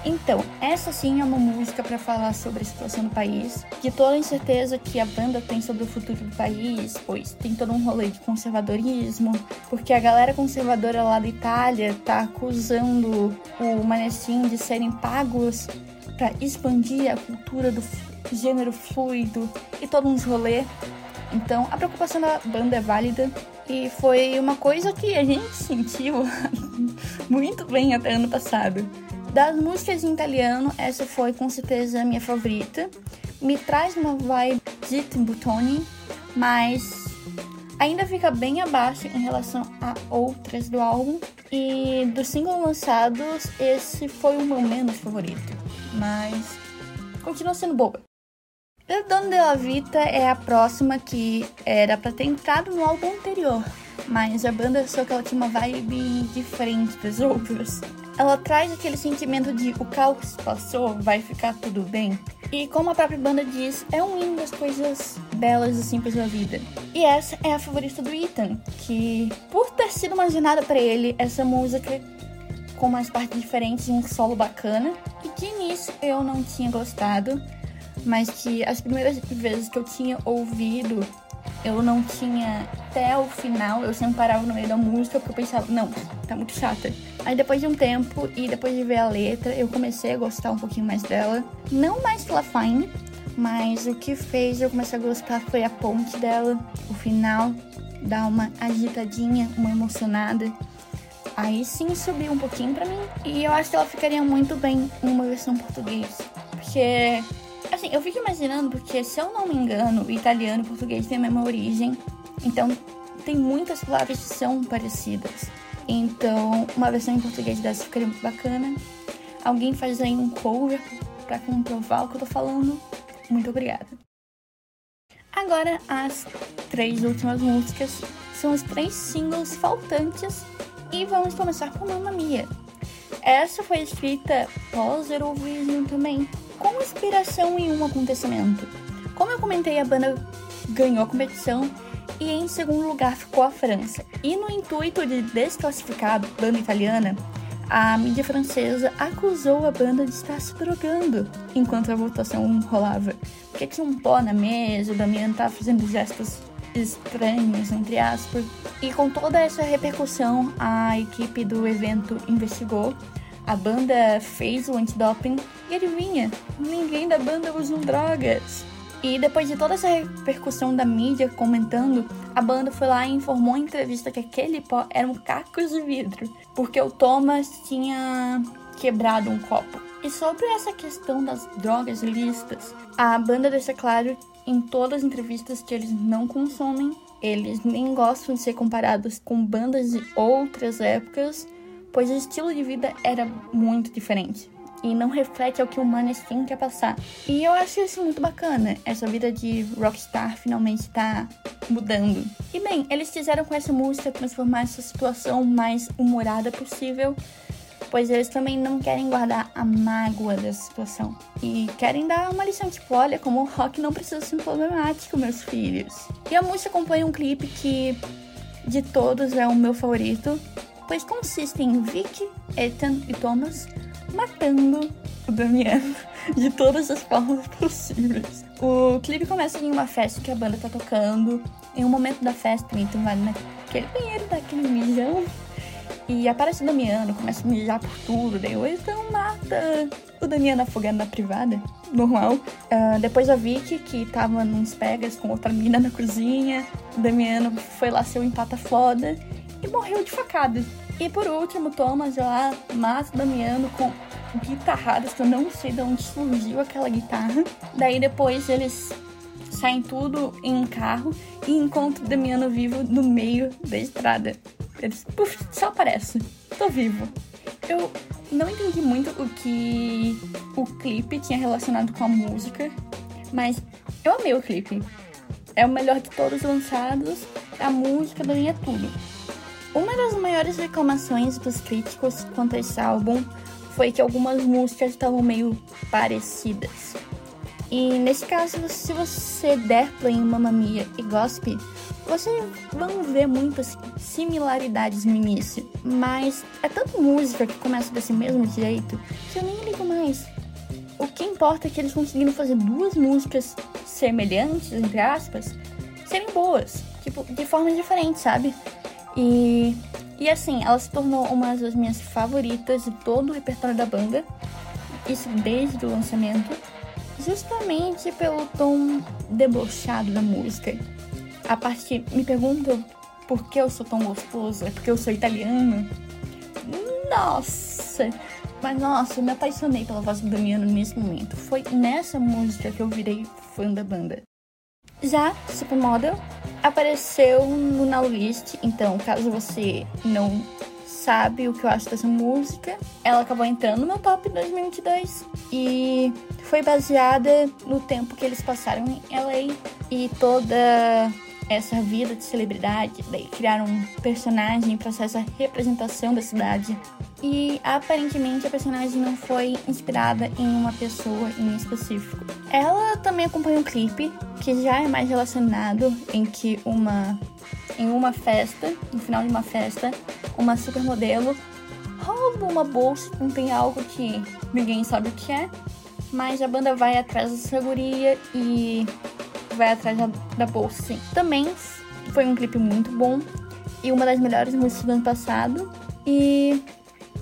então, essa sim é uma música para falar sobre a situação do país, de toda a incerteza que a banda tem sobre o futuro do país, pois tem todo um rolê de conservadorismo, porque a galera conservadora lá da Itália tá acusando o Maneskin de serem pagos para expandir a cultura do gênero fluido e todo uns rolê. Então, a preocupação da banda é válida e foi uma coisa que a gente sentiu muito bem até ano passado. Das músicas em italiano, essa foi com certeza a minha favorita. Me traz uma vibe de Timbutoni, mas ainda fica bem abaixo em relação a outras do álbum. E dos singles lançados, esse foi o meu menos favorito, mas continua sendo boa. Dono de la Vita é a próxima que era para ter entrado no álbum anterior, mas a banda só que ela tinha uma vibe diferente das outras. Ela traz aquele sentimento de o caos passou, vai ficar tudo bem. E como a própria banda diz, é um hino das coisas belas e simples da vida. E essa é a favorita do Ethan, que por ter sido uma jornada para ele, essa música com umas partes diferentes e um solo bacana, e que início eu não tinha gostado, mas que as primeiras vezes que eu tinha ouvido, eu não tinha até o final, eu sempre parava no meio da música porque eu pensava, não, tá muito chata. Aí depois de um tempo e depois de ver a letra, eu comecei a gostar um pouquinho mais dela. Não mais pela Fine, mas o que fez eu começar a gostar foi a ponte dela, o final, dá uma agitadinha, uma emocionada. Aí sim subiu um pouquinho pra mim. E eu acho que ela ficaria muito bem em uma versão português. Porque Assim, eu fico imaginando, porque se eu não me engano, italiano e português têm a mesma origem, então tem muitas palavras que são parecidas. Então, uma versão em português dessa ficaria muito bacana. Alguém faz aí um cover para comprovar o que eu tô falando. Muito obrigada. Agora, as três últimas músicas são os três singles faltantes e vamos começar com Mamma Mia. Essa foi escrita pós Eurovision também, com inspiração em um acontecimento. Como eu comentei, a banda ganhou a competição e em segundo lugar ficou a França. E no intuito de desclassificar a banda italiana, a mídia francesa acusou a banda de estar se drogando enquanto a votação rolava. Porque tinha um pó na mesa, o Damiano estava fazendo gestos estranhos, entre aspas. E com toda essa repercussão, a equipe do evento investigou a banda fez o antidoping e adivinha, ninguém da banda usou drogas. E depois de toda essa repercussão da mídia comentando, a banda foi lá e informou em entrevista que aquele pó eram cacos de vidro, porque o Thomas tinha quebrado um copo. E sobre essa questão das drogas listas, a banda deixa claro em todas as entrevistas que eles não consomem, eles nem gostam de ser comparados com bandas de outras épocas pois o estilo de vida era muito diferente e não reflete ao que o Maneskin quer passar. E eu acho isso muito bacana, essa vida de rockstar finalmente está mudando. E bem, eles fizeram com essa música transformar essa situação mais humorada possível, pois eles também não querem guardar a mágoa dessa situação. E querem dar uma lição, tipo, olha como o rock não precisa ser problemático, meus filhos. E a música acompanha um clipe que, de todos, é o meu favorito, pois consiste em Vic, Ethan e Thomas matando o Damiano de todas as formas possíveis. O clipe começa em uma festa que a banda tá tocando. Em um momento da festa, então vai naquele banheiro daquele mijão. E aparece o Damiano, começa a mijar por tudo. Daí o então mata o Damiano afogando na privada. Normal. Uh, depois a Vicky, que tava nos pegas com outra mina na cozinha. O Damiano foi lá ser o empata foda e morreu de facada. E por último, Thomas lá o Damiano com guitarradas, que eu não sei de onde surgiu aquela guitarra. Daí depois eles saem tudo em um carro e encontram Damiano vivo no meio da estrada. Eles, puf, só aparece. Tô vivo. Eu não entendi muito o que o clipe tinha relacionado com a música, mas eu amei o clipe. É o melhor de todos lançados. A música também é tudo. Uma das maiores reclamações dos críticos quanto a esse álbum foi que algumas músicas estavam meio parecidas. E nesse caso, se você der play em Mamma Mia e Gospel, vocês vão ver muitas similaridades no início, mas é tanta música que começa desse mesmo jeito que eu nem ligo mais. O que importa é que eles conseguiram fazer duas músicas semelhantes, entre aspas, serem boas, tipo, de formas diferentes, sabe? E, e assim, ela se tornou uma das minhas favoritas de todo o repertório da banda, isso desde o lançamento, justamente pelo tom debochado da música a parte me perguntam por que eu sou tão gostoso, é porque eu sou italiano. Nossa! Mas nossa, eu me apaixonei pela voz do Damiano nesse momento. Foi nessa música que eu virei fã da banda. Já Supermodel apareceu no Now List, então caso você não sabe o que eu acho dessa música, ela acabou entrando no meu top 2022 e foi baseada no tempo que eles passaram em LA e toda essa vida de celebridade, daí criaram um personagem para essa representação da cidade. E aparentemente a personagem não foi inspirada em uma pessoa em específico. Ela também acompanha um clipe que já é mais relacionado em que uma em uma festa, no final de uma festa, uma supermodelo rouba uma bolsa, não tem algo que ninguém sabe o que é, mas a banda vai atrás da seguria e vai atrás da, da bolsa, sim. Também foi um clipe muito bom e uma das melhores músicas do ano passado. E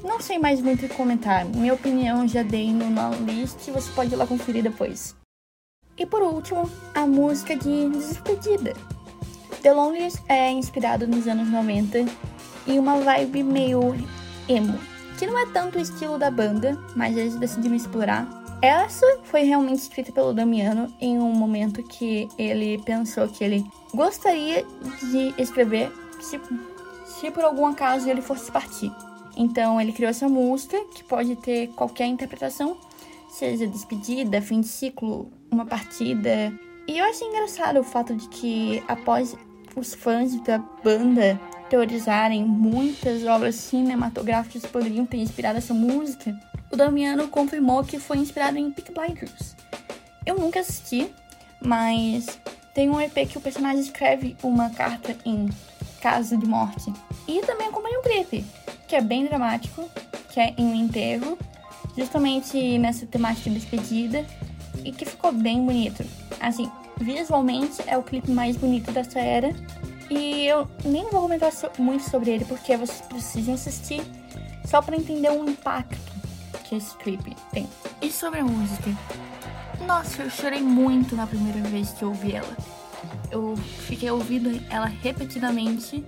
não sei mais muito o que comentar. Minha opinião já dei no list, você pode ir lá conferir depois. E por último, a música de Despedida. The Loneliest é inspirado nos anos 90 e uma vibe meio emo, que não é tanto o estilo da banda, mas eles decidiram explorar essa foi realmente escrita pelo Damiano em um momento que ele pensou que ele gostaria de escrever se, se por algum acaso ele fosse partir. Então ele criou essa música que pode ter qualquer interpretação, seja despedida, fim de ciclo, uma partida. E eu achei engraçado o fato de que após os fãs da banda teorizarem muitas obras cinematográficas poderiam ter inspirado essa música, o Damiano confirmou que foi inspirado em Peak Blinders. Eu nunca assisti, mas tem um EP que o personagem escreve uma carta em caso de morte. E também acompanha um clipe, que é bem dramático, que é em um enterro, justamente nessa temática de despedida, e que ficou bem bonito. Assim, visualmente é o clipe mais bonito dessa era, e eu nem vou comentar muito sobre ele porque vocês precisam assistir só para entender o impacto que esse clipe tem. E sobre a música? Nossa, eu chorei muito na primeira vez que eu ouvi ela. Eu fiquei ouvindo ela repetidamente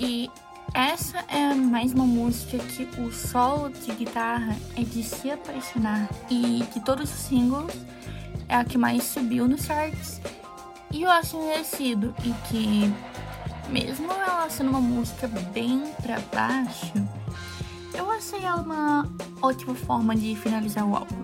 e essa é mais uma música que o solo de guitarra é de se apaixonar e de todos os singles é a que mais subiu nos charts e eu acho merecido e que mesmo ela sendo uma música bem para baixo, eu achei ela uma ótima forma de finalizar o álbum.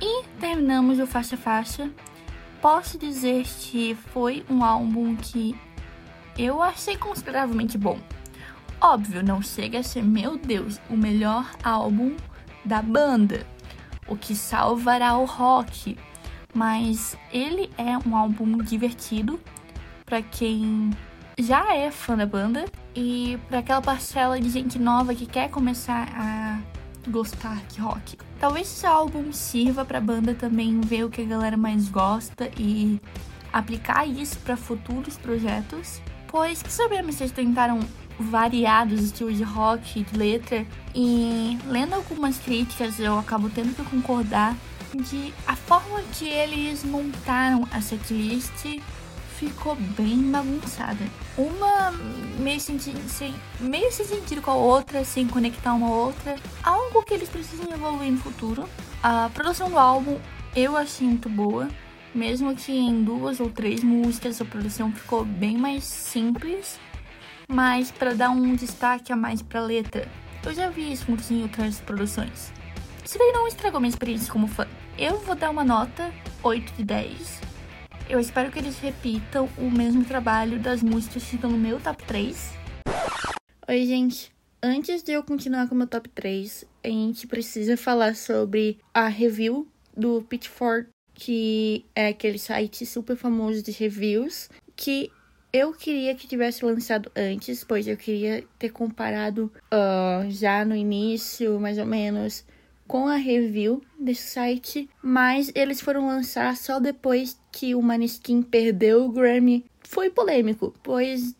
E terminamos o faixa faixa. Posso dizer que foi um álbum que eu achei consideravelmente bom. Óbvio, não chega a ser, meu Deus, o melhor álbum da banda, o que salvará o rock, mas ele é um álbum divertido para quem já é fã da banda e para aquela parcela de gente nova que quer começar a gostar de rock. Talvez esse álbum sirva para a banda também ver o que a galera mais gosta e aplicar isso para futuros projetos. Pois sabemos que eles tentaram variados estilos de rock, de letra, e lendo algumas críticas eu acabo tendo que concordar de a forma que eles montaram a setlist ficou bem bagunçada. Uma meio sem, meio sem sentido com a outra, sem conectar uma outra. Algo que eles precisam evoluir no futuro. A produção do álbum eu achei muito boa. Mesmo que em duas ou três músicas a produção ficou bem mais simples. Mas para dar um destaque a mais pra letra, eu já vi isso em outras produções. Isso daí não estragou minha experiência como fã. Eu vou dar uma nota 8 de 10 eu espero que eles repitam o mesmo trabalho das músicas que estão no meu top 3. Oi, gente. Antes de eu continuar com o meu top 3, a gente precisa falar sobre a review do Pitchfork, que é aquele site super famoso de reviews, que eu queria que tivesse lançado antes, pois eu queria ter comparado uh, já no início, mais ou menos, com a review desse site, mas eles foram lançar só depois que o Maneskin perdeu o Grammy. Foi polêmico, pois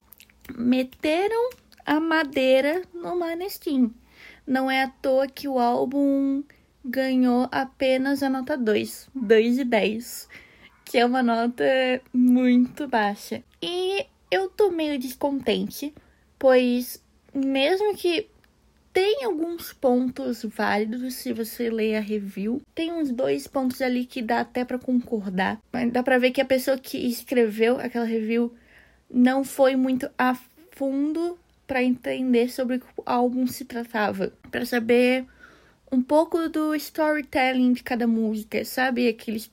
meteram a madeira no Maneskin. Não é à toa que o álbum ganhou apenas a nota 2, 2 de 10, que é uma nota muito baixa. E eu tô meio descontente, pois mesmo que tem alguns pontos válidos se você ler a review. Tem uns dois pontos ali que dá até para concordar. Mas dá para ver que a pessoa que escreveu aquela review não foi muito a fundo para entender sobre o álbum se tratava, para saber um pouco do storytelling de cada música, sabe? Aquele,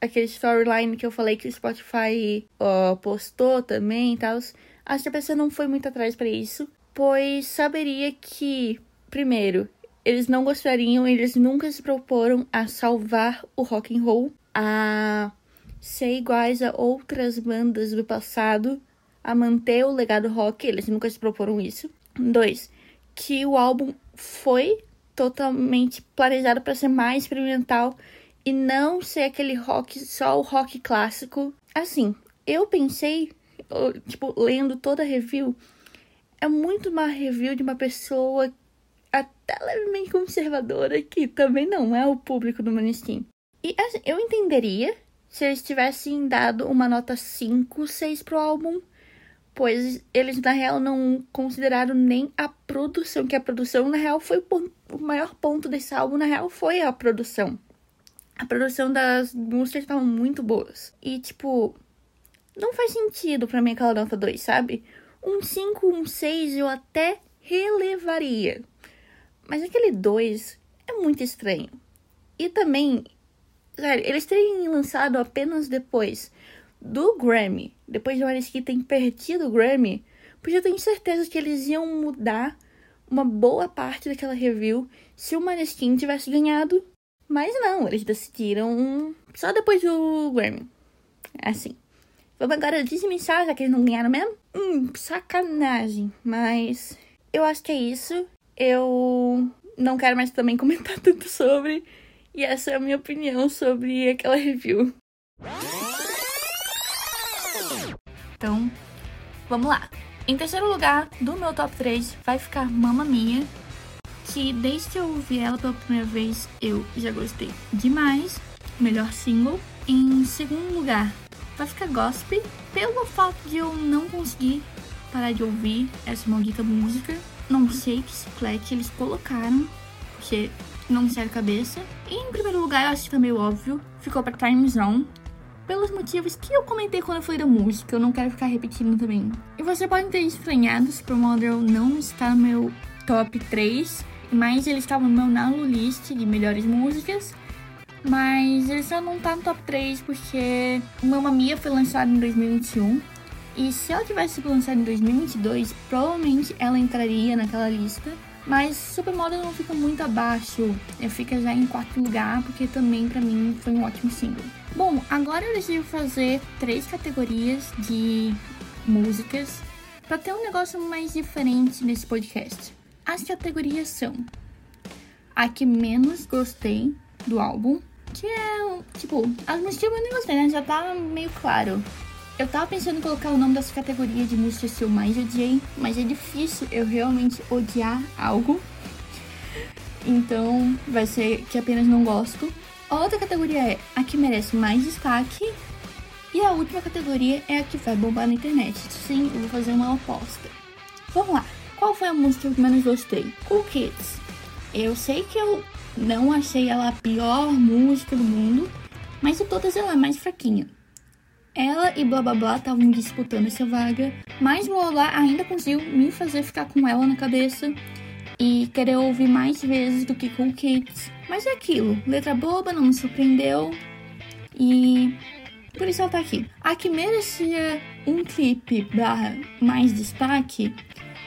aquele storyline que eu falei que o Spotify uh, postou também e tal. Acho que a pessoa não foi muito atrás para isso pois saberia que, primeiro, eles não gostariam, eles nunca se proporam a salvar o rock and roll, a ser iguais a outras bandas do passado, a manter o legado rock, eles nunca se proporam isso. Dois, que o álbum foi totalmente planejado para ser mais experimental e não ser aquele rock, só o rock clássico. Assim, eu pensei, tipo, lendo toda a review, é muito uma review de uma pessoa até levemente conservadora, que também não é o público do Maneskin. E assim, eu entenderia se eles tivessem dado uma nota 5, 6 pro álbum, pois eles na real não consideraram nem a produção, que a produção na real foi o maior ponto desse álbum, na real foi a produção. A produção das músicas estavam muito boas. E tipo, não faz sentido para mim aquela nota 2, sabe? Um 5, um 6 eu até relevaria. Mas aquele 2 é muito estranho. E também, sério, eles terem lançado apenas depois do Grammy, depois de Maneskin terem perdido o Grammy, porque eu tenho certeza que eles iam mudar uma boa parte daquela review se o Maneskin tivesse ganhado. Mas não, eles decidiram só depois do Grammy. Assim. Vamos agora desmissar, já que eles não ganharam mesmo? Hum, sacanagem. Mas eu acho que é isso. Eu não quero mais também comentar tanto sobre. E essa é a minha opinião sobre aquela review. Então, vamos lá. Em terceiro lugar do meu top 3 vai ficar Mamma Mia, que desde que eu ouvi ela pela primeira vez eu já gostei demais. Melhor single. Em segundo lugar vai ficar gospel pelo fato de eu não conseguir parar de ouvir essa maldita música. Não sei que chiclete eles colocaram, porque não me sai a cabeça. E em primeiro lugar, eu acho que tá meio óbvio, ficou pra Time Zone. Pelos motivos que eu comentei quando eu falei da música, eu não quero ficar repetindo também. E você pode ter estranhado se não está no meu top 3, mas ele estava no meu Nalo List de melhores músicas. Mas ele só não tá no top 3 porque Mamma Mia foi lançado em 2021 E se ela tivesse sido lançada em 2022, provavelmente ela entraria naquela lista. Mas Supermodel não fica muito abaixo, fica já em quarto lugar, porque também para mim foi um ótimo single. Bom, agora eu decidi fazer três categorias de músicas para ter um negócio mais diferente nesse podcast. As categorias são a que menos gostei do álbum, que é, tipo, as músicas eu nem gostei, né? Já tá meio claro. Eu tava pensando em colocar o nome dessa categoria de músicas que eu mais odiei, mas é difícil eu realmente odiar algo. Então, vai ser que apenas não gosto. A outra categoria é a que merece mais destaque. E a última categoria é a que vai bombar na internet. Sim, eu vou fazer uma aposta. Vamos lá. Qual foi a música que eu menos gostei? Cool Kids. Eu sei que eu não achei ela a pior música do mundo, mas de todas ela é mais fraquinha. Ela e Blá Blá Blá estavam disputando essa vaga, mas Blá Blá ainda conseguiu me fazer ficar com ela na cabeça e querer ouvir mais vezes do que Cool Kids. Mas é aquilo, letra boba, não me surpreendeu e por isso ela tá aqui. A que merecia um clipe barra mais destaque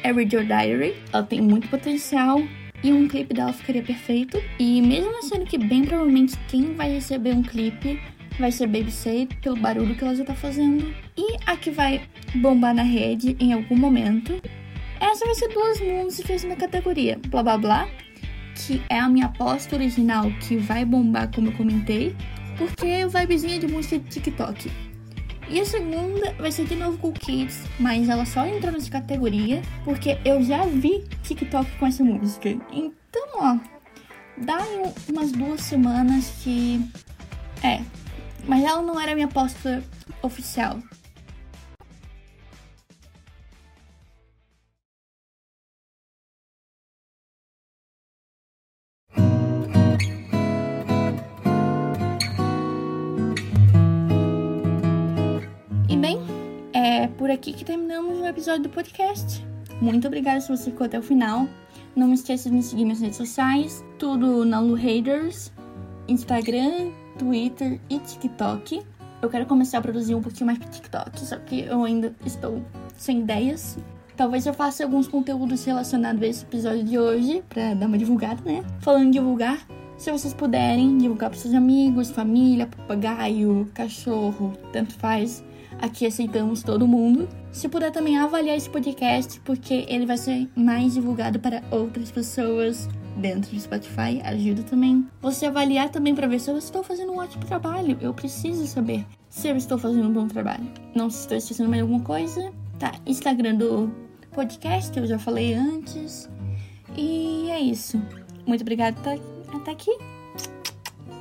é Read Your Diary. Ela tem muito potencial e um clipe dela ficaria perfeito. E mesmo sendo que bem provavelmente quem vai receber um clipe vai ser Baby Say pelo barulho que ela já tá fazendo. E a que vai bombar na rede em algum momento. Essa vai ser duas músicas na categoria Blá Blá Blá, que é a minha aposta original que vai bombar, como eu comentei, porque é vibezinha de música de TikTok. E a segunda vai ser de novo com Kids, mas ela só entrou nessa categoria porque eu já vi TikTok com essa música. Então, ó, dá umas duas semanas que. É, mas ela não era minha aposta oficial. Por aqui que terminamos o episódio do podcast. Muito obrigada se você ficou até o final. Não esqueça de me seguir nas redes sociais, tudo na Lu Haters, Instagram, Twitter e TikTok. Eu quero começar a produzir um pouquinho mais de TikTok, só que eu ainda estou sem ideias. Talvez eu faça alguns conteúdos relacionados a esse episódio de hoje, pra dar uma divulgada, né? Falando em divulgar, se vocês puderem divulgar para seus amigos, família, papagaio, cachorro, tanto faz. Aqui aceitamos todo mundo. Se puder também avaliar esse podcast, porque ele vai ser mais divulgado para outras pessoas dentro do Spotify, ajuda também. Você avaliar também para ver se eu estou fazendo um ótimo trabalho. Eu preciso saber se eu estou fazendo um bom trabalho. Não se estou esquecendo mais alguma coisa. Tá, Instagram do podcast, eu já falei antes. E é isso. Muito obrigada por estar aqui.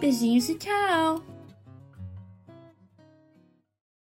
Beijinhos e tchau!